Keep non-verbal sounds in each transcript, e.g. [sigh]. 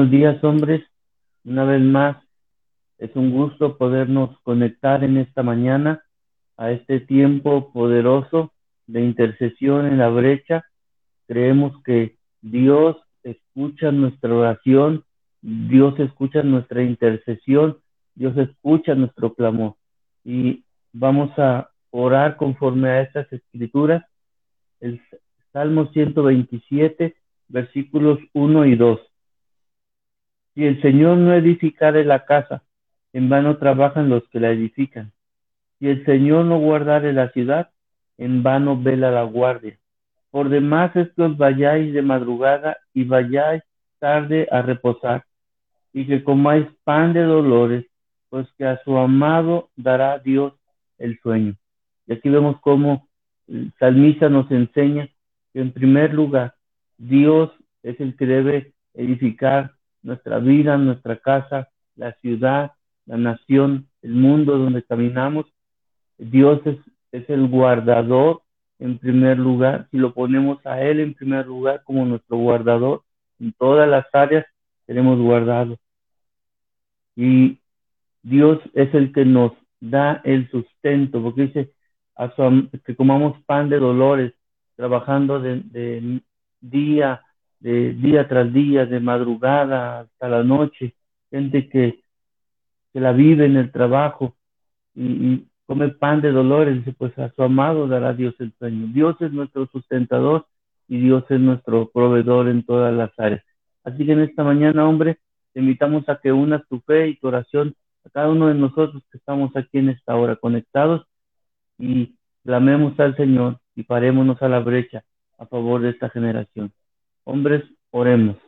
Buenos días, hombres. Una vez más, es un gusto podernos conectar en esta mañana a este tiempo poderoso de intercesión en la brecha. Creemos que Dios escucha nuestra oración, Dios escucha nuestra intercesión, Dios escucha nuestro clamor. Y vamos a orar conforme a estas escrituras. El Salmo 127, versículos 1 y 2. Si el Señor no edificare la casa, en vano trabajan los que la edifican. Si el Señor no guardare la ciudad, en vano vela la guardia. Por demás es que os vayáis de madrugada y vayáis tarde a reposar, y que comáis pan de dolores, pues que a su amado dará Dios el sueño. Y aquí vemos cómo el salmista nos enseña que en primer lugar Dios es el que debe edificar nuestra vida, nuestra casa, la ciudad, la nación, el mundo donde caminamos. Dios es, el guardador en primer lugar. Si lo ponemos a Él en primer lugar como nuestro guardador, en todas las áreas seremos guardados. Y Dios es el que nos da el sustento, porque dice que comamos pan de dolores, trabajando de, de día de día tras día, de madrugada hasta la noche, gente que, que la vive en el trabajo y, come pan de dolores, pues a su amado dará Dios el sueño. Dios es nuestro sustentador y Dios es nuestro proveedor en todas las áreas. Así que en esta mañana, hombre, te invitamos a que unas tu fe y tu oración a cada uno de nosotros que estamos aquí en esta hora conectados y clamemos al Señor y parémonos a la brecha a favor de esta generación. Hombres, oremos.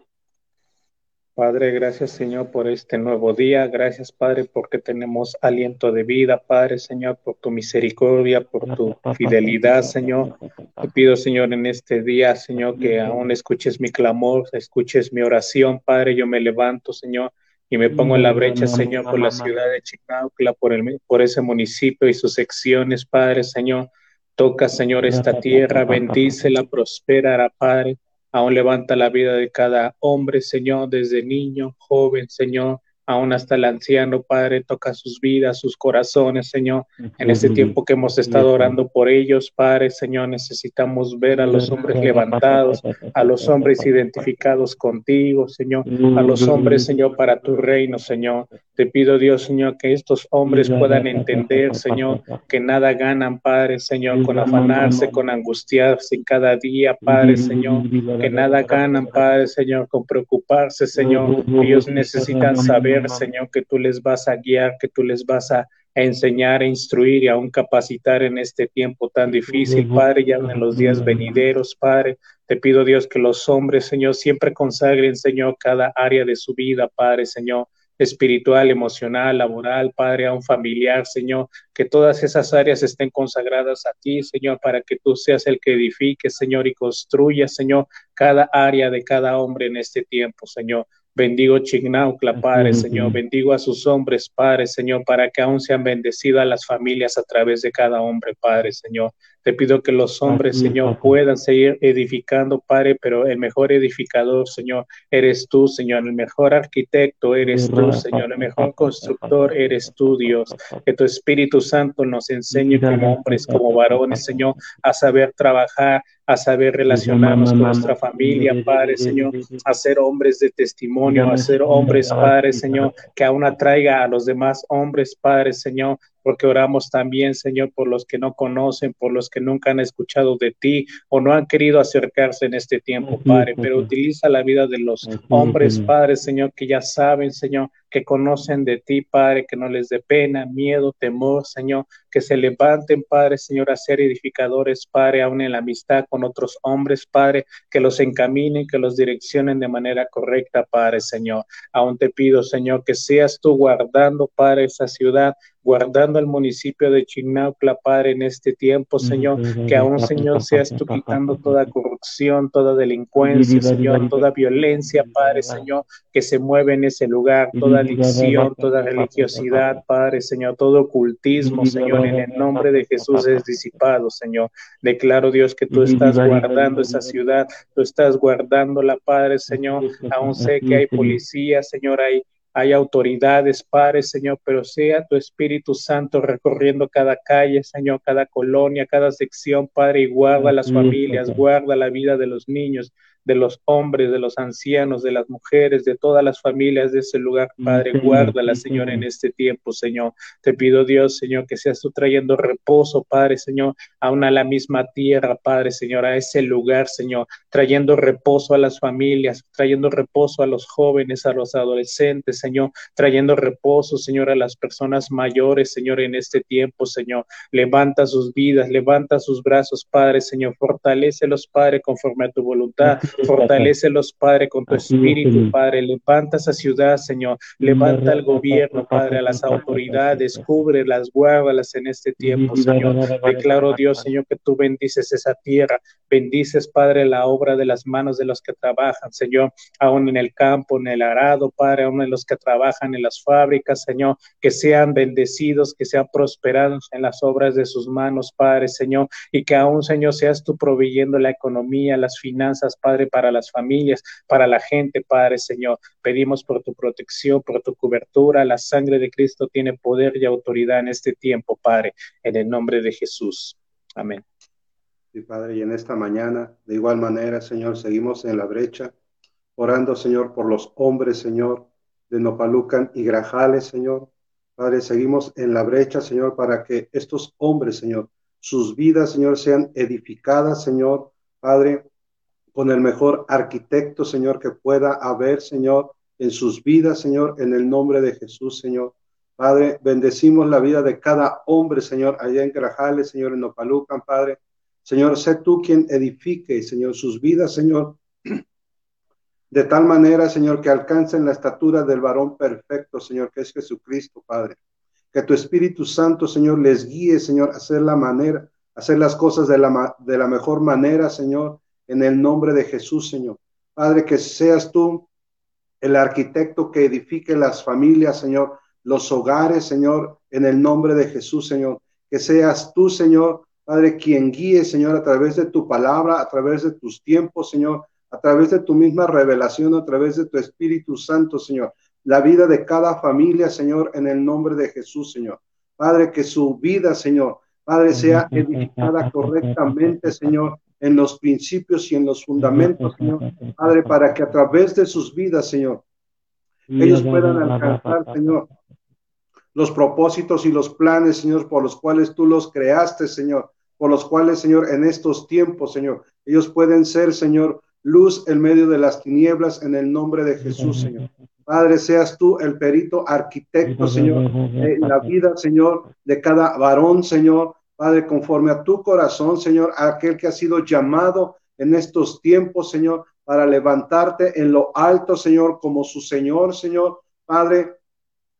Padre, gracias Señor por este nuevo día. Gracias Padre porque tenemos aliento de vida. Padre Señor, por tu misericordia, por tu fidelidad, Señor. Te pido Señor en este día, Señor, que aún escuches mi clamor, escuches mi oración. Padre, yo me levanto, Señor, y me pongo en la brecha, Señor, por la ciudad de Chicaucla, por, ese municipio y sus secciones, Padre Señor. Toca, Señor, esta tierra, bendícela, prospera, Padre aún levanta la vida de cada hombre, Señor, desde niño, joven, Señor, aún hasta el anciano, Padre, toca sus vidas, sus corazones, Señor. En este tiempo que hemos estado orando por ellos, Padre, Señor, necesitamos ver a los hombres levantados, a los hombres [laughs] identificados contigo, Señor, a los hombres, Señor, para tu reino, Señor. Te pido, Dios, Señor, que estos hombres puedan entender, Señor, que nada ganan, Padre, Señor, con afanarse, con angustiarse cada día, Padre, Señor, que nada ganan, Padre, Señor, con preocuparse, Señor. Ellos necesitan saber, Señor, que tú les vas a guiar, que tú les vas a enseñar, a instruir y aún capacitar en este tiempo tan difícil, Padre, ya en los días venideros, Padre. Te pido, Dios, que los hombres, Señor, siempre consagren, Señor, cada área de su vida, Padre, Señor espiritual, emocional, laboral, Padre, a un familiar, Señor, que todas esas áreas estén consagradas a ti, Señor, para que tú seas el que edifique, Señor, y construya, Señor, cada área de cada hombre en este tiempo, Señor. Bendigo Chignaucla, Padre, Señor. Bendigo a sus hombres, Padre, Señor, para que aún sean bendecidas las familias a través de cada hombre, Padre, Señor. Te pido que los hombres, Señor, puedan seguir edificando, Padre, pero el mejor edificador, Señor, eres tú, Señor. El mejor arquitecto eres tú, Señor. El mejor constructor eres tú, Dios. Que tu Espíritu Santo nos enseñe como hombres, como varones, Señor, a saber trabajar, a saber relacionarnos con nuestra familia, Padre, Señor, a ser hombres de testimonio, a ser hombres, Padre, Señor, que aún atraiga a los demás hombres, Padre, Señor, porque oramos también, Señor, por los que no conocen, por los que nunca han escuchado de ti o no han querido acercarse en este tiempo, Padre, pero utiliza la vida de los hombres, Padre, Señor, que ya saben, Señor, que conocen de ti, Padre, que no les dé pena, miedo, temor, Señor, que se levanten, Padre, Señor, a ser edificadores, Padre, aún en la amistad con otros hombres, Padre, que los encaminen, que los direccionen de manera correcta, Padre, Señor. Aún te pido, Señor, que seas tú guardando, Padre, esa ciudad, guardando al municipio de Chinaucla, Padre, en este tiempo, Señor, que aún, Señor, seas tú quitando toda corrupción, toda delincuencia, Señor, toda violencia, Padre, Señor, que se mueve en ese lugar, toda adicción, toda religiosidad, Padre, Señor, todo ocultismo, Señor, en el nombre de Jesús es disipado, Señor. Declaro, Dios, que tú estás guardando esa ciudad, tú estás guardando la Padre, Señor, aún sé que hay policía, Señor, hay hay autoridades, Padre, Señor, pero sea tu Espíritu Santo recorriendo cada calle, Señor, cada colonia, cada sección, Padre, y guarda las familias, guarda la vida de los niños, de los hombres, de los ancianos, de las mujeres, de todas las familias de ese lugar, Padre. Guárdala, Señor, en este tiempo, Señor. Te pido, Dios, Señor, que seas tú trayendo reposo, Padre, Señor, aún a la misma tierra, Padre, Señor, a ese lugar, Señor, trayendo reposo a las familias, trayendo reposo a los jóvenes, a los adolescentes, Señor, trayendo reposo, Señor, a las personas mayores, Señor, en este tiempo, Señor. Levanta sus vidas, levanta sus brazos, Padre, Señor, los Padre, conforme a tu voluntad. los Padre, con tu espíritu, Padre. Levanta esa ciudad, Señor. Levanta al gobierno, Padre, a las autoridades. Cúbrelas, guárdalas en este tiempo, Señor. Declaro, Dios, Señor, que tú bendices esa tierra. Bendices, Padre, la obra de las manos de los que trabajan, Señor. Aún en el campo, en el arado, Padre, aún en los que trabajan en las fábricas, Señor. Que sean bendecidos, que sean prosperados en las obras de sus manos, Padre, Señor. Y que aún, Señor, seas tú proveyendo la economía, las finanzas, Padre, para las familias, para la gente, Padre Señor. Pedimos por tu protección, por tu cobertura. La sangre de Cristo tiene poder y autoridad en este tiempo, Padre, en el nombre de Jesús. Amén. Padre, y en esta mañana, de igual manera, Señor, seguimos en la brecha, orando, Señor, por los hombres, Señor, de Nopalucan y Grajales, Señor. Padre, seguimos en la brecha, Señor, para que estos hombres, Señor, sus vidas, Señor, sean edificadas, Señor. Padre, con el mejor arquitecto, Señor, que pueda haber, Señor, en sus vidas, Señor, en el nombre de Jesús, Señor. Padre, bendecimos la vida de cada hombre, Señor, allá en Grajales, Señor, en Opalucan, Padre. Señor, sé tú quien edifique, Señor, sus vidas, Señor, de tal manera, Señor, que alcancen la estatura del varón perfecto, Señor, que es Jesucristo, Padre. Que tu Espíritu Santo, Señor, les guíe, Señor, a hacer la manera, hacer las cosas de la, de la mejor manera, Señor, en el nombre de Jesús, Señor. Padre, que seas tú el arquitecto que edifique las familias, Señor, los hogares, Señor, en el nombre de Jesús, Señor. Que seas tú, Señor, Padre, quien guíe, Señor, a través de tu palabra, a través de tus tiempos, Señor, a través de tu misma revelación, a través de tu Espíritu Santo, Señor. La vida de cada familia, Señor, en el nombre de Jesús, Señor. Padre, que su vida, Señor, Padre, sea edificada correctamente, Señor, en los principios y en los fundamentos, Señor, Padre, para que a través de sus vidas, Señor, ellos puedan alcanzar, Señor, los propósitos y los planes, Señor, por los cuales tú los creaste, Señor, por los cuales, Señor, en estos tiempos, Señor, ellos pueden ser, Señor, luz en medio de las tinieblas en el nombre de Jesús, Señor. Padre, seas tú el perito arquitecto, Señor, en la vida, Señor, de cada varón, Señor, Padre, conforme a tu corazón, Señor, aquel que ha sido llamado en estos tiempos, Señor, para levantarte en lo alto, Señor, como su Señor, Señor, Padre,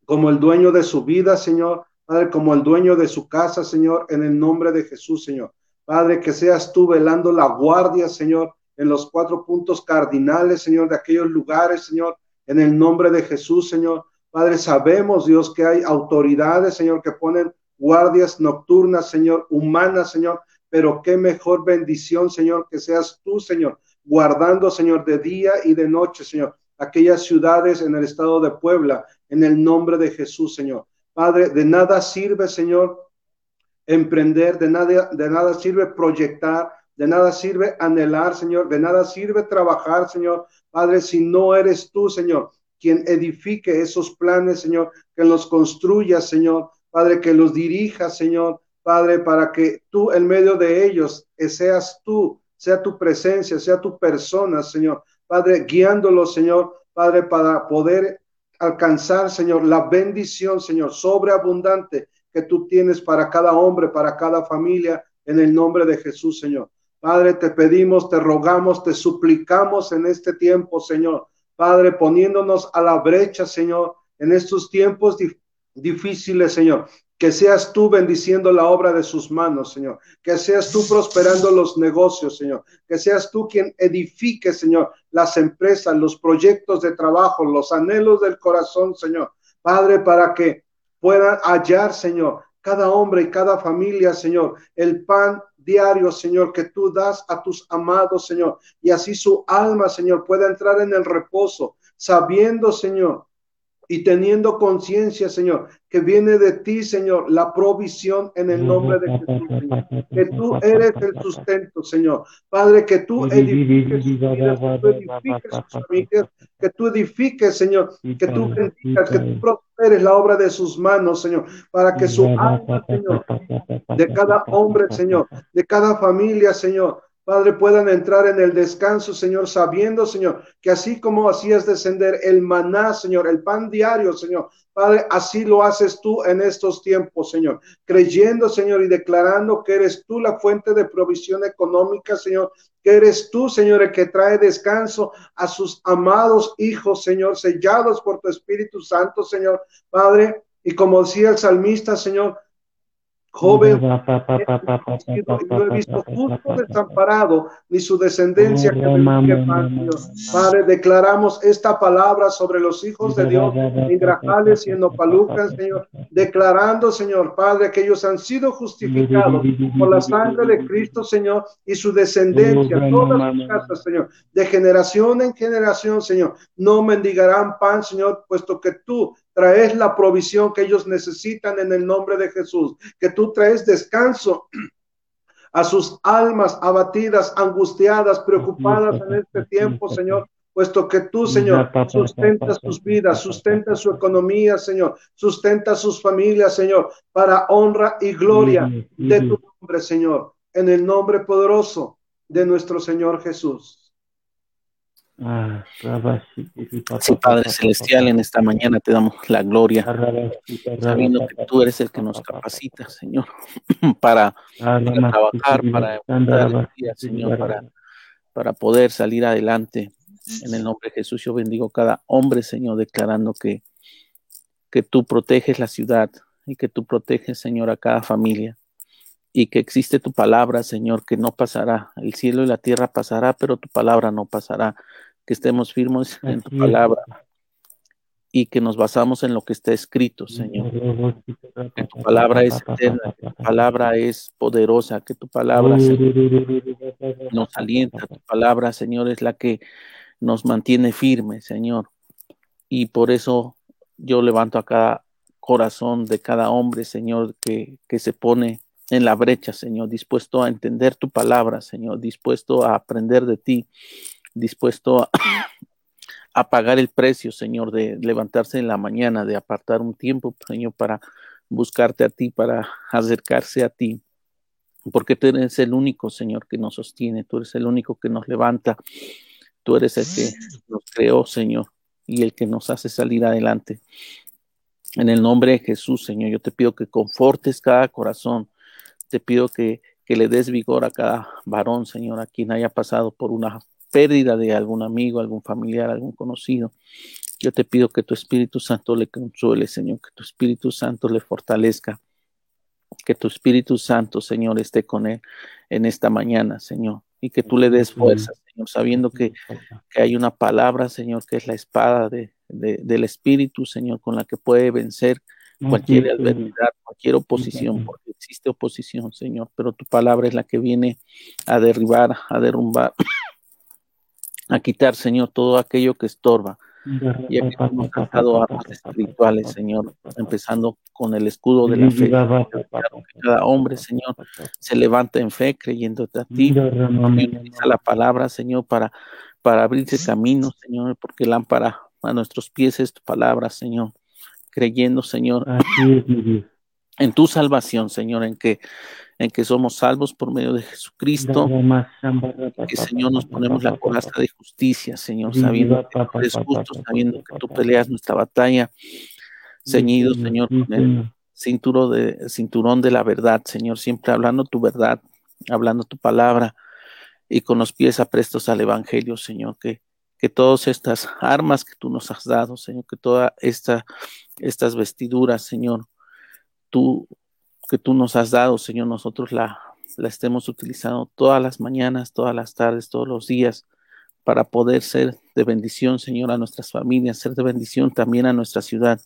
como el dueño de su vida, Señor, Padre, como el dueño de su casa, Señor, en el nombre de Jesús, Señor. Padre, que seas tú velando la guardia, Señor, en los cuatro puntos cardinales, Señor, de aquellos lugares, Señor, en el nombre de Jesús, Señor. Padre, sabemos, Dios, que hay autoridades, Señor, que ponen guardias nocturnas, Señor, humanas, Señor, pero qué mejor bendición, Señor, que seas tú, Señor, guardando, Señor, de día y de noche, Señor, aquellas ciudades en el estado de Puebla, en el nombre de Jesús, Señor. Padre, de nada sirve, Señor, emprender, de nada, de nada sirve proyectar, de nada sirve anhelar, Señor, de nada sirve trabajar, Señor. Padre, si no eres tú, Señor, quien edifique esos planes, Señor, que los construya, Señor, Padre, que los dirija, Señor, Padre, para que tú en medio de ellos seas tú, sea tu presencia, sea tu persona, Señor. Padre, guiándolos, Señor, Padre, para poder alcanzar, Señor, la bendición, Señor, sobreabundante que tú tienes para cada hombre, para cada familia, en el nombre de Jesús, Señor. Padre, te pedimos, te rogamos, te suplicamos en este tiempo, Señor. Padre, poniéndonos a la brecha, Señor, en estos tiempos difíciles, Señor. Que seas tú bendiciendo la obra de sus manos, Señor, que seas tú prosperando los negocios, Señor, que seas tú quien edifique, Señor, las empresas, los proyectos de trabajo, los anhelos del corazón, Señor. Padre, para que puedan hallar, Señor, cada hombre y cada familia, Señor, el pan diario, Señor, que tú das a tus amados, Señor, y así su alma, Señor, pueda entrar en el reposo, sabiendo, Señor, y teniendo conciencia, Señor, que viene de ti, Señor, la provisión en el nombre de Jesús, Señor. Que tú eres el sustento, Señor. Padre, que tú edifiques sus vidas, que tú edifiques sus familias, que tú edifiques, Señor, que tú bendigas, que tú prosperes la obra de sus manos, Señor, para que su alma, Señor, de cada hombre, Señor, de cada familia, Señor, Padre, puedan entrar en el descanso, Señor, sabiendo, Señor, que así como hacías descender el maná, Señor, el pan diario, Señor, Padre, así lo haces tú en estos tiempos, Señor, creyendo, Señor, y declarando que eres tú la fuente de provisión económica, Señor, que eres tú, Señor, el que trae descanso a sus amados hijos, Señor, sellados por tu Espíritu Santo, Señor, Padre. Y como decía el salmista, Señor, joven, no he visto justo desamparado, ni su descendencia que Padre, declaramos esta palabra sobre los hijos de Dios en Grajales y en Opalucas, Señor, declarando, Señor, Padre, que ellos han sido justificados por la sangre de Cristo, Señor, y su descendencia, todas sus casas, Señor, de generación en generación, Señor, no mendigarán pan, Señor, puesto que tú traes la provisión que ellos necesitan en el nombre de Jesús, que tú traes descanso a sus almas abatidas, angustiadas, preocupadas en este tiempo, Señor, puesto que tú, Señor, sustentas sus vidas, sustentas su economía, Señor, sustentas sus familias, Señor, para honra y gloria de tu nombre, Señor, en el nombre poderoso de nuestro Señor Jesús. Ah, sí, Padre Celestial, en esta mañana te damos la gloria, sabiendo que tú eres el que nos capacita, Señor, [laughs] para, trabajar, para día, Señor, para, para poder salir adelante. En el nombre de Jesús, yo bendigo cada hombre, Señor, declarando que, que tú proteges la ciudad y que tú proteges, Señor, a cada familia. Y que existe tu palabra, Señor, que no pasará. El cielo y la tierra pasará, pero tu palabra no pasará que estemos firmes en tu palabra y que nos basamos en lo que está escrito, Señor. Que tu palabra es eterna, que tu palabra es poderosa, que tu palabra nos alienta, tu palabra, Señor, es la que nos mantiene firmes, Señor. Y por eso yo levanto a cada corazón de cada hombre, Señor, que, que se pone en la brecha, Señor, dispuesto a entender tu palabra, Señor, dispuesto a aprender de ti, dispuesto a, pagar el precio, Señor, de levantarse en la mañana, de apartar un tiempo, Señor, para buscarte a ti, para acercarse a ti, porque tú eres el único, Señor, que nos sostiene, tú eres el único que nos levanta, tú eres el que nos creó, Señor, y el que nos hace salir adelante. En el nombre de Jesús, Señor, yo te pido que confortes cada corazón, te pido que, que le des vigor a cada varón, Señor, a quien haya pasado por una pérdida de algún amigo, algún familiar, algún conocido. Yo te pido que tu Espíritu Santo le consuele, Señor, que tu Espíritu Santo le fortalezca, que tu Espíritu Santo, Señor, esté con él en esta mañana, Señor, y que tú le des fuerza, Señor, sabiendo que, hay una palabra, Señor, que es la espada de, del Espíritu, Señor, con la que puede vencer cualquier adversidad, cualquier oposición, porque existe oposición, Señor, pero tu palabra es la que viene a derribar, a derrumbar a quitar, Señor, todo aquello que estorba. Y aquí hemos dado armas espirituales, Señor, empezando con el escudo de la fe. cada hombre, Señor, se levanta en fe creyéndote a ti. Utiliza la palabra, Señor, para, para abrirse camino, Señor, porque lámpara a nuestros pies es tu palabra, Señor. Creyendo, Señor, en tu salvación, Señor, en que en que somos salvos por medio de Jesucristo, que Señor nos ponemos la coraza de justicia, Señor, sabiendo que tú eres justo, sabiendo que tú peleas nuestra batalla, ceñido, Señor, con el cinturón de, cinturón de la verdad, Señor, siempre hablando tu verdad, hablando tu palabra y con los pies aprestos al Evangelio, Señor, que, que todas estas armas que tú nos has dado, Señor, que todas esta, estas vestiduras, Señor, tú, que tú nos has dado, Señor, nosotros la, la estemos utilizando todas las mañanas, todas las tardes, todos los días, para poder ser de bendición, Señor, a nuestras familias, ser de bendición también a nuestra ciudad.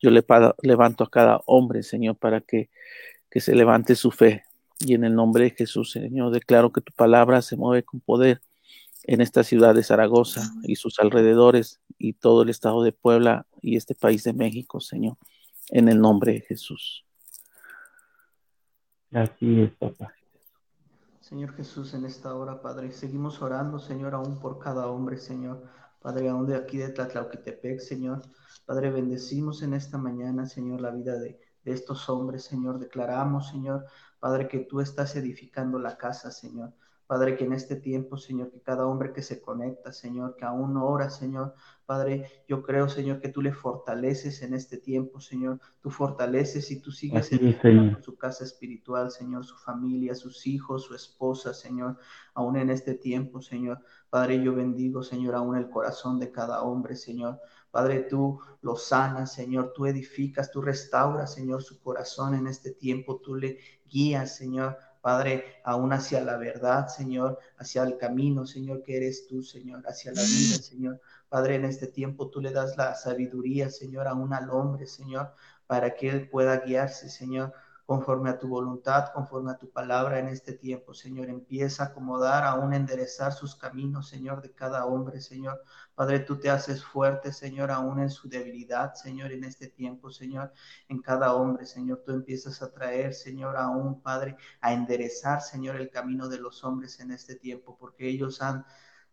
Yo le levanto a cada hombre, Señor, para que, que se levante su fe. Y en el nombre de Jesús, Señor, declaro que tu palabra se mueve con poder en esta ciudad de Zaragoza y sus alrededores y todo el estado de Puebla y este país de México, Señor, en el nombre de Jesús. Así es, papá. Señor Jesús, en esta hora, Padre, seguimos orando, Señor, aún por cada hombre, Señor. Padre, aún de aquí de Tlatlauquitepec, Señor. Padre, bendecimos en esta mañana, Señor, la vida de, de estos hombres, Señor. Declaramos, Señor, Padre, que tú estás edificando la casa, Señor. Padre, que en este tiempo, Señor, que cada hombre que se conecta, Señor, que aún ora, Señor, Padre, yo creo, Señor, que tú le fortaleces en este tiempo, Señor. Tú fortaleces y tú sigues en su casa espiritual, Señor, su familia, sus hijos, su esposa, Señor, aún en este tiempo, Señor. Padre, yo bendigo, Señor, aún el corazón de cada hombre, Señor. Padre, tú lo sanas, Señor, tú edificas, tú restauras, Señor, su corazón en este tiempo, tú le guías, Señor. Padre, aún hacia la verdad, Señor, hacia el camino, Señor, que eres tú, Señor, hacia la vida, Señor. Padre, en este tiempo tú le das la sabiduría, Señor, aún al hombre, Señor, para que él pueda guiarse, Señor, conforme a tu voluntad, conforme a tu palabra en este tiempo, Señor. Empieza a acomodar, aún enderezar sus caminos, Señor, de cada hombre, Señor. Padre, tú te haces fuerte, Señor, aún en su debilidad, Señor, en este tiempo, Señor, en cada hombre, Señor. Tú empiezas a traer, Señor, aún, Padre, a enderezar, Señor, el camino de los hombres en este tiempo, porque ellos han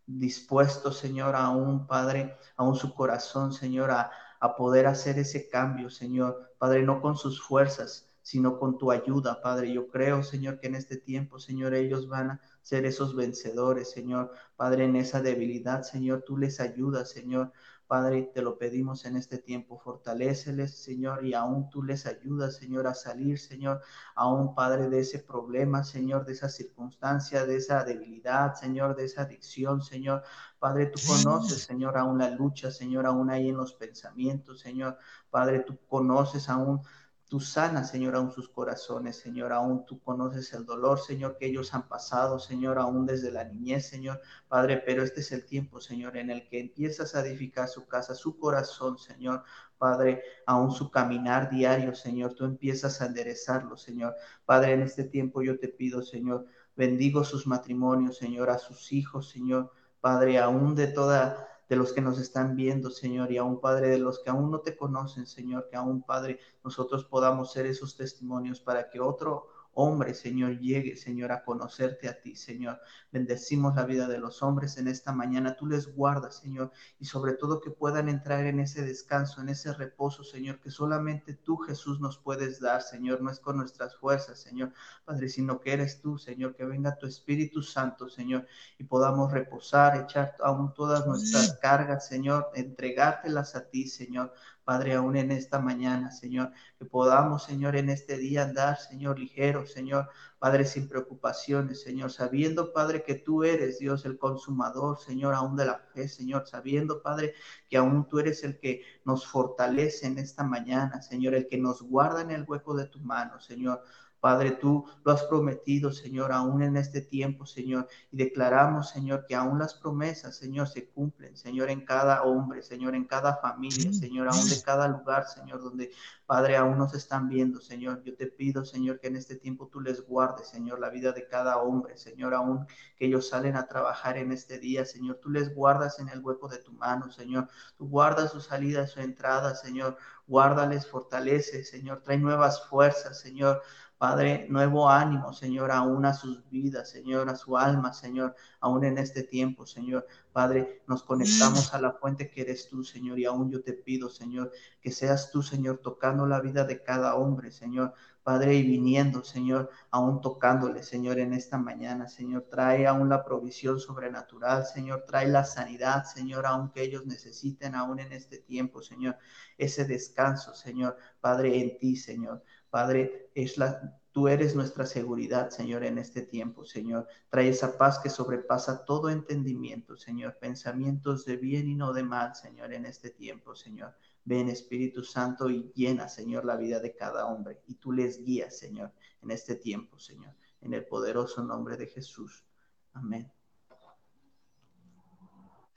dispuesto, Señor, aún, Padre, aún su corazón, Señor, a, a poder hacer ese cambio, Señor. Padre, no con sus fuerzas, sino con tu ayuda, Padre. Yo creo, Señor, que en este tiempo, Señor, ellos van a ser esos vencedores, Señor. Padre, en esa debilidad, Señor, tú les ayudas, Señor. Padre, te lo pedimos en este tiempo, fortaléceles, Señor, y aún tú les ayudas, Señor, a salir, Señor, aún, Padre, de ese problema, Señor, de esa circunstancia, de esa debilidad, Señor, de esa adicción, Señor. Padre, tú conoces, Señor, aún la lucha, Señor, aún ahí en los pensamientos, Señor. Padre, tú conoces aún Tú sanas, Señor, aún sus corazones, Señor, aún tú conoces el dolor, Señor, que ellos han pasado, Señor, aún desde la niñez, Señor, Padre, pero este es el tiempo, Señor, en el que empiezas a edificar su casa, su corazón, Señor, Padre, aún su caminar diario, Señor, tú empiezas a enderezarlo, Señor. Padre, en este tiempo yo te pido, Señor, bendigo sus matrimonios, Señor, a sus hijos, Señor, Padre, aún de toda de los que nos están viendo, Señor, y aún, Padre, de los que aún no te conocen, Señor, que aún, Padre, nosotros podamos ser esos testimonios para que otro hombre, Señor, llegue, Señor, a conocerte a ti, Señor. Bendecimos la vida de los hombres en esta mañana. Tú les guardas, Señor, y sobre todo que puedan entrar en ese descanso, en ese reposo, Señor, que solamente tú, Jesús, nos puedes dar, Señor. No es con nuestras fuerzas, Señor, Padre, sino que eres tú, Señor, que venga tu Espíritu Santo, Señor, y podamos reposar, echar aún todas nuestras cargas, Señor, entregártelas a ti, Señor. Padre, aún en esta mañana, Señor, que podamos, Señor, en este día andar, Señor, ligero, Señor, Padre, sin preocupaciones, Señor, sabiendo, Padre, que tú eres Dios, el consumador, Señor, aún de la fe, Señor, sabiendo, Padre, que aún tú eres el que nos fortalece en esta mañana, Señor, el que nos guarda en el hueco de tu mano, Señor. Padre, tú lo has prometido, Señor, aún en este tiempo, Señor, y declaramos, Señor, que aún las promesas, Señor, se cumplen, Señor, en cada hombre, Señor, en cada familia, Señor, aún de cada lugar, Señor, donde, Padre, aún nos están viendo, Señor. Yo te pido, Señor, que en este tiempo tú les guardes, Señor, la vida de cada hombre, Señor, aún que ellos salen a trabajar en este día, Señor, tú les guardas en el hueco de tu mano, Señor. Tú guardas su salida, su entrada, Señor. Guárdales, fortalece, Señor. Trae nuevas fuerzas, Señor. Padre, nuevo ánimo, Señor, aún a sus vidas, Señor, a su alma, Señor, aún en este tiempo, Señor. Padre, nos conectamos a la fuente que eres tú, Señor, y aún yo te pido, Señor, que seas tú, Señor, tocando la vida de cada hombre, Señor. Padre, y viniendo, Señor, aún tocándole, Señor, en esta mañana, Señor, trae aún la provisión sobrenatural, Señor, trae la sanidad, Señor, aunque ellos necesiten aún en este tiempo, Señor, ese descanso, Señor, Padre, en ti, Señor. Padre, es la, tú eres nuestra seguridad, Señor, en este tiempo, Señor. Trae esa paz que sobrepasa todo entendimiento, Señor. Pensamientos de bien y no de mal, Señor, en este tiempo, Señor. Ven Espíritu Santo y llena, Señor, la vida de cada hombre. Y tú les guías, Señor, en este tiempo, Señor. En el poderoso nombre de Jesús. Amén.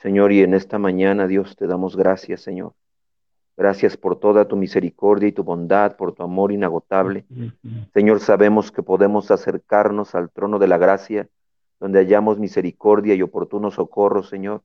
Señor, y en esta mañana, Dios, te damos gracias, Señor. Gracias por toda tu misericordia y tu bondad, por tu amor inagotable. Señor, sabemos que podemos acercarnos al trono de la gracia, donde hallamos misericordia y oportuno socorro, Señor.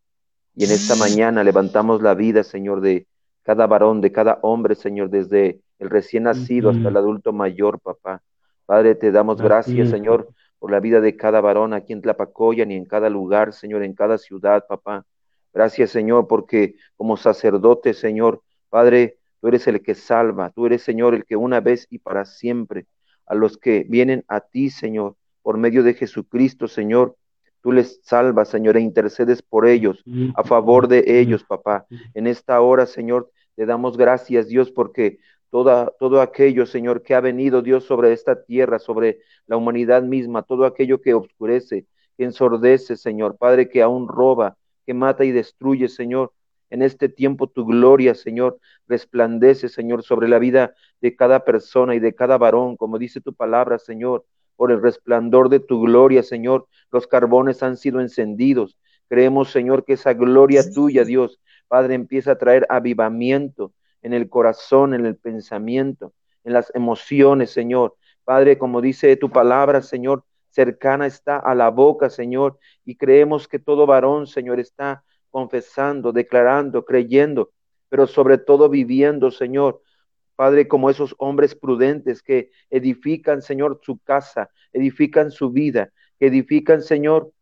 Y en esta mañana levantamos la vida, Señor, de cada varón, de cada hombre, Señor, desde el recién nacido hasta el adulto mayor, papá. Padre, te damos gracias, Señor, por la vida de cada varón aquí en Tlapacoyan y en cada lugar, Señor, en cada ciudad, papá. Gracias, Señor, porque como sacerdote, Señor, Padre, tú eres el que salva, tú eres, Señor, el que una vez y para siempre a los que vienen a ti, Señor, por medio de Jesucristo, Señor, tú les salvas, Señor, e intercedes por ellos, a favor de ellos, papá. En esta hora, Señor, te damos gracias, Dios, porque toda, todo aquello, Señor, que ha venido, Dios, sobre esta tierra, sobre la humanidad misma, todo aquello que obscurece, que ensordece, Señor, Padre, que aún roba, que mata y destruye, Señor. En este tiempo tu gloria, Señor, resplandece, Señor, sobre la vida de cada persona y de cada varón, como dice tu palabra, Señor por el resplandor de tu gloria, Señor. Los carbones han sido encendidos. Creemos, Señor, que esa gloria tuya, Dios, Padre, empieza a traer avivamiento en el corazón, en el pensamiento, en las emociones, Señor. Padre, como dice tu palabra, Señor, cercana está a la boca, Señor, y creemos que todo varón, Señor, está confesando, declarando, creyendo, pero sobre todo viviendo, Señor, Padre, como esos hombres prudentes que edifican, Señor, su casa, edifican su vida, que edifican, Señor,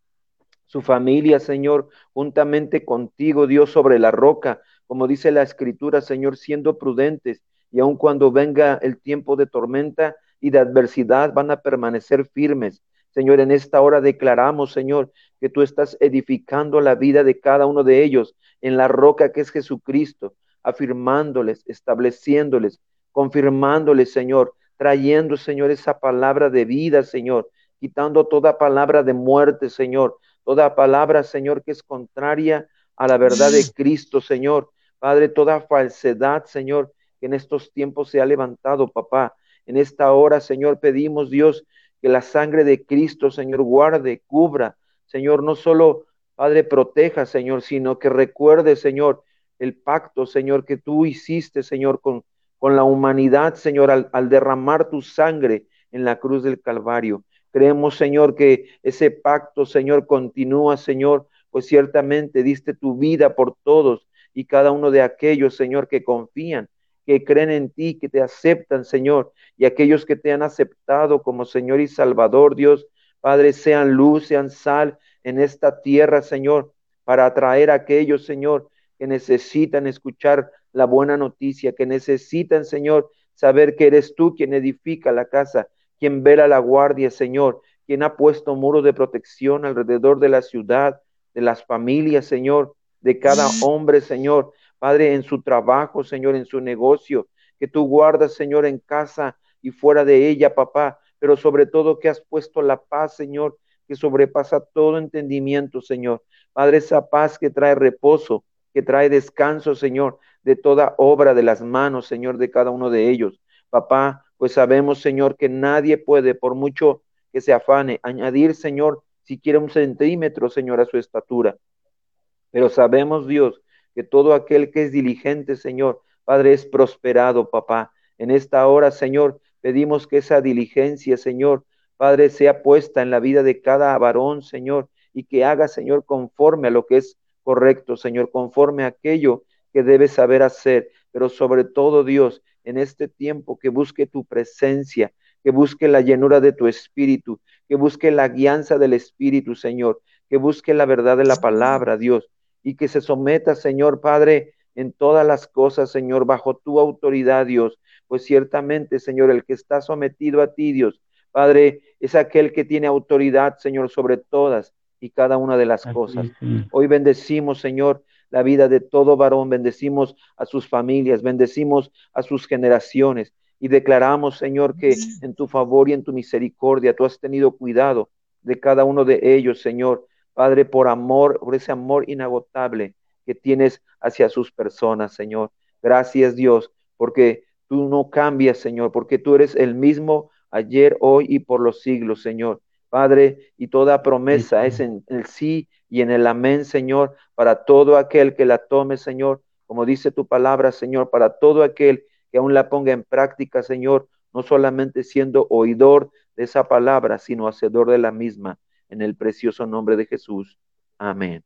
su familia, Señor, juntamente contigo, Dios, sobre la roca, como dice la Escritura, Señor, siendo prudentes, y aun cuando venga el tiempo de tormenta y de adversidad, van a permanecer firmes. Señor, en esta hora declaramos, Señor, que tú estás edificando la vida de cada uno de ellos en la roca que es Jesucristo afirmándoles, estableciéndoles, confirmándoles, Señor, trayendo, Señor, esa palabra de vida, Señor, quitando toda palabra de muerte, Señor, toda palabra, Señor, que es contraria a la verdad de [laughs] Cristo, Señor. Padre, toda falsedad, Señor, que en estos tiempos se ha levantado, papá. En esta hora, Señor, pedimos, Dios, que la sangre de Cristo, Señor, guarde, cubra, Señor, no solo, Padre, proteja, Señor, sino que recuerde, Señor, el pacto, Señor, que tú hiciste, Señor, con, con la humanidad, Señor, al, al derramar tu sangre en la cruz del Calvario. Creemos, Señor, que ese pacto, Señor, continúa, Señor, pues ciertamente diste tu vida por todos y cada uno de aquellos, Señor, que confían, que creen en ti, que te aceptan, Señor, y aquellos que te han aceptado como Señor y Salvador, Dios, Padre, sean luz, sean sal en esta tierra, Señor, para atraer a aquellos, Señor, que necesitan escuchar la buena noticia, que necesitan, Señor, saber que eres tú quien edifica la casa, quien vela la guardia, Señor, quien ha puesto muros de protección alrededor de la ciudad, de las familias, Señor, de cada hombre, Señor, Padre, en su trabajo, Señor, en su negocio, que tú guardas, Señor, en casa y fuera de ella, papá, pero sobre todo que has puesto la paz, Señor, que sobrepasa todo entendimiento, Señor. Padre, esa paz que trae reposo, que trae descanso, Señor, de toda obra de las manos, Señor, de cada uno de ellos. Papá, pues sabemos, Señor, que nadie puede, por mucho que se afane, añadir, Señor, siquiera un centímetro, Señor, a su estatura. Pero sabemos, Dios, que todo aquel que es diligente, Señor, Padre, es prosperado, papá. En esta hora, Señor, pedimos que esa diligencia, Señor, Padre, sea puesta en la vida de cada varón, Señor, y que haga, Señor, conforme a lo que es correcto, Señor, conforme a aquello que debes saber hacer, pero sobre todo, Dios, en este tiempo que busque tu presencia, que busque la llenura de tu espíritu, que busque la guianza del espíritu, Señor, que busque la verdad de la palabra, Dios, y que se someta, Señor Padre, en todas las cosas, Señor, bajo tu autoridad, Dios, pues ciertamente, Señor, el que está sometido a ti, Dios, Padre, es aquel que tiene autoridad, Señor, sobre todas y cada una de las cosas. Hoy bendecimos, Señor, la vida de todo varón, bendecimos a sus familias, bendecimos a sus generaciones y declaramos, Señor, que en tu favor y en tu misericordia tú has tenido cuidado de cada uno de ellos, Señor. Padre, por amor, por ese amor inagotable que tienes hacia sus personas, Señor. Gracias Dios, porque tú no cambias, Señor, porque tú eres el mismo ayer, hoy y por los siglos, Señor. Padre, y toda promesa es en el sí y en el amén, Señor, para todo aquel que la tome, Señor, como dice tu palabra, Señor, para todo aquel que aún la ponga en práctica, Señor, no solamente siendo oidor de esa palabra, sino hacedor de la misma, en el precioso nombre de Jesús. Amén.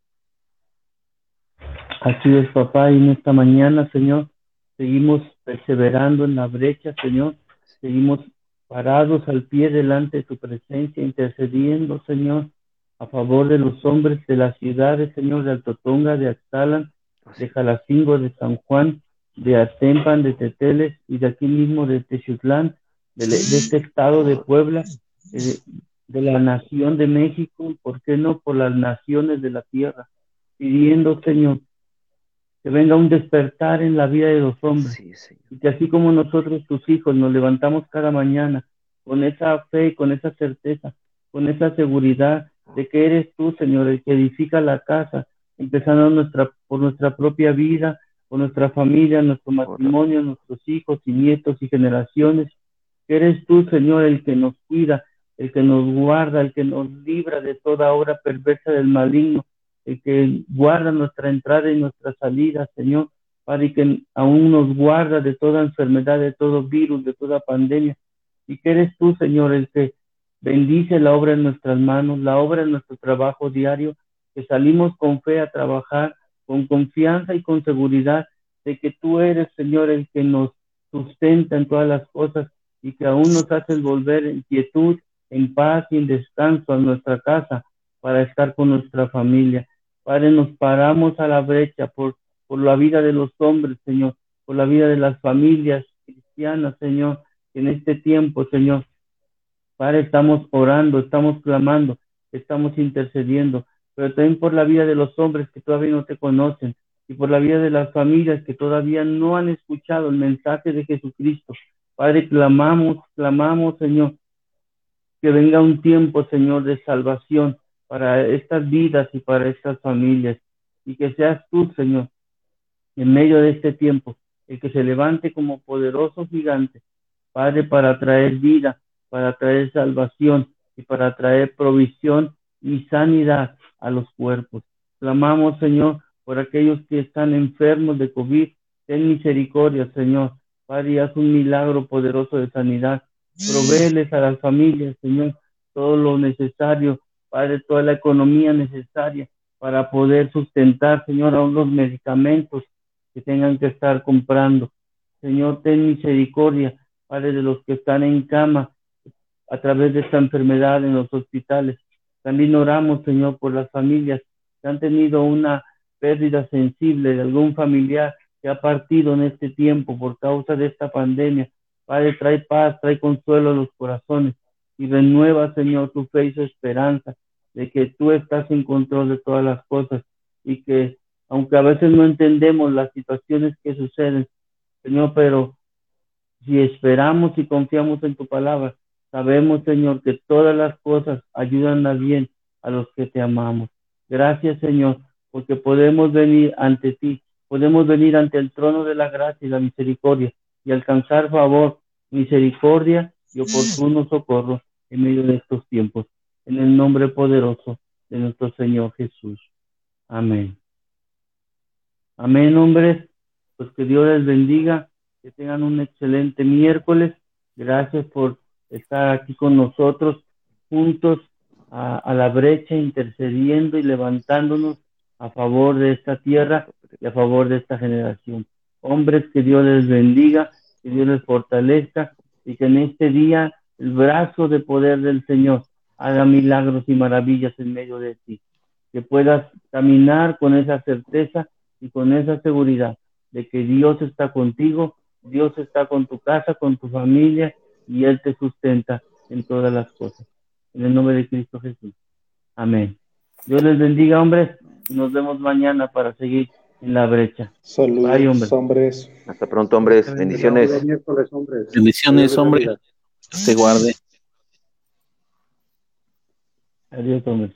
Así es, papá, y en esta mañana, Señor, seguimos perseverando en la brecha, Señor, seguimos parados al pie delante de tu presencia, intercediendo, Señor, a favor de los hombres de las ciudades, Señor, de Altotonga, de Axtalan, de Jalacingo, de San Juan, de Atempan, de Teteles y de aquí mismo de Techutlán, de, este estado de Puebla, de, de, la nación de México, ¿por qué no por las naciones de la tierra? Pidiendo, Señor, que venga un despertar en la vida de los hombres. y que así como nosotros, tus hijos, nos levantamos cada mañana con esa fe, con esa certeza, con esa seguridad de que eres tú, Señor, el que edifica la casa, empezando nuestra, por nuestra propia vida, por nuestra familia, nuestro matrimonio, nuestros hijos y nietos y generaciones. Que eres tú, Señor, el que nos cuida, el que nos guarda, el que nos libra de toda obra perversa del maligno, el que guarda nuestra entrada y nuestra salida, Señor, Padre, que aún nos guarda de toda enfermedad, de todo virus, de toda pandemia. Y que eres tú, Señor, el que bendice la obra en nuestras manos, la obra en nuestro trabajo diario, que salimos con fe a trabajar, con confianza y con seguridad de que tú eres, Señor, el que nos sustenta en todas las cosas y que aún nos haces volver en quietud, en paz y en descanso a nuestra casa para estar con nuestra familia. Padre, nos paramos a la brecha por, por la vida de los hombres, Señor, por la vida de las familias cristianas, Señor, en este tiempo, Señor. Padre, estamos orando, estamos clamando, estamos intercediendo, pero también por la vida de los hombres que todavía no te conocen y por la vida de las familias que todavía no han escuchado el mensaje de Jesucristo. Padre, clamamos, clamamos, Señor, que venga un tiempo, Señor, de salvación, para estas vidas y para estas familias. Y que seas tú, Señor, en medio de este tiempo, el que se levante como poderoso gigante, Padre, para traer vida, para traer salvación y para traer provisión y sanidad a los cuerpos. Clamamos, Señor, por aquellos que están enfermos de COVID. Ten misericordia, Señor. Padre, haz un milagro poderoso de sanidad. Provéeles a las familias, Señor, todo lo necesario Padre, toda la economía necesaria para poder sustentar, Señor, a unos medicamentos que tengan que estar comprando. Señor, ten misericordia, Padre, de los que están en cama a través de esta enfermedad en los hospitales. También oramos, Señor, por las familias que han tenido una pérdida sensible de algún familiar que ha partido en este tiempo por causa de esta pandemia. Padre, trae paz, trae consuelo a los corazones y renueva, Señor, tu fe y su esperanza de que tú estás en control de todas las cosas y que aunque a veces no entendemos las situaciones que suceden, Señor, pero si esperamos y confiamos en tu palabra, sabemos, Señor, que todas las cosas ayudan a bien a los que te amamos. Gracias, Señor, porque podemos venir ante ti, podemos venir ante el trono de la gracia y la misericordia y alcanzar favor, misericordia y oportuno socorro en medio de estos tiempos. En el nombre poderoso de nuestro Señor Jesús. Amén. Amén, hombres. Pues que Dios les bendiga, que tengan un excelente miércoles. Gracias por estar aquí con nosotros, juntos a, la brecha, intercediendo y levantándonos a favor de esta tierra y a favor de esta generación. Hombres, que Dios les bendiga, que Dios les fortalezca y que en este día el brazo de poder del Señor haga milagros y maravillas en medio de ti. Que puedas caminar con esa certeza y con esa seguridad de que Dios está contigo, Dios está con tu casa, con tu familia y Él te sustenta en todas las cosas. En el nombre de Cristo Jesús. Amén. Dios les bendiga, hombres, y nos vemos mañana para seguir en la brecha. Saludos, hombres. Hasta pronto, hombres. Bendiciones. Bendiciones, hombres. Se guarde. Adiós, hombres.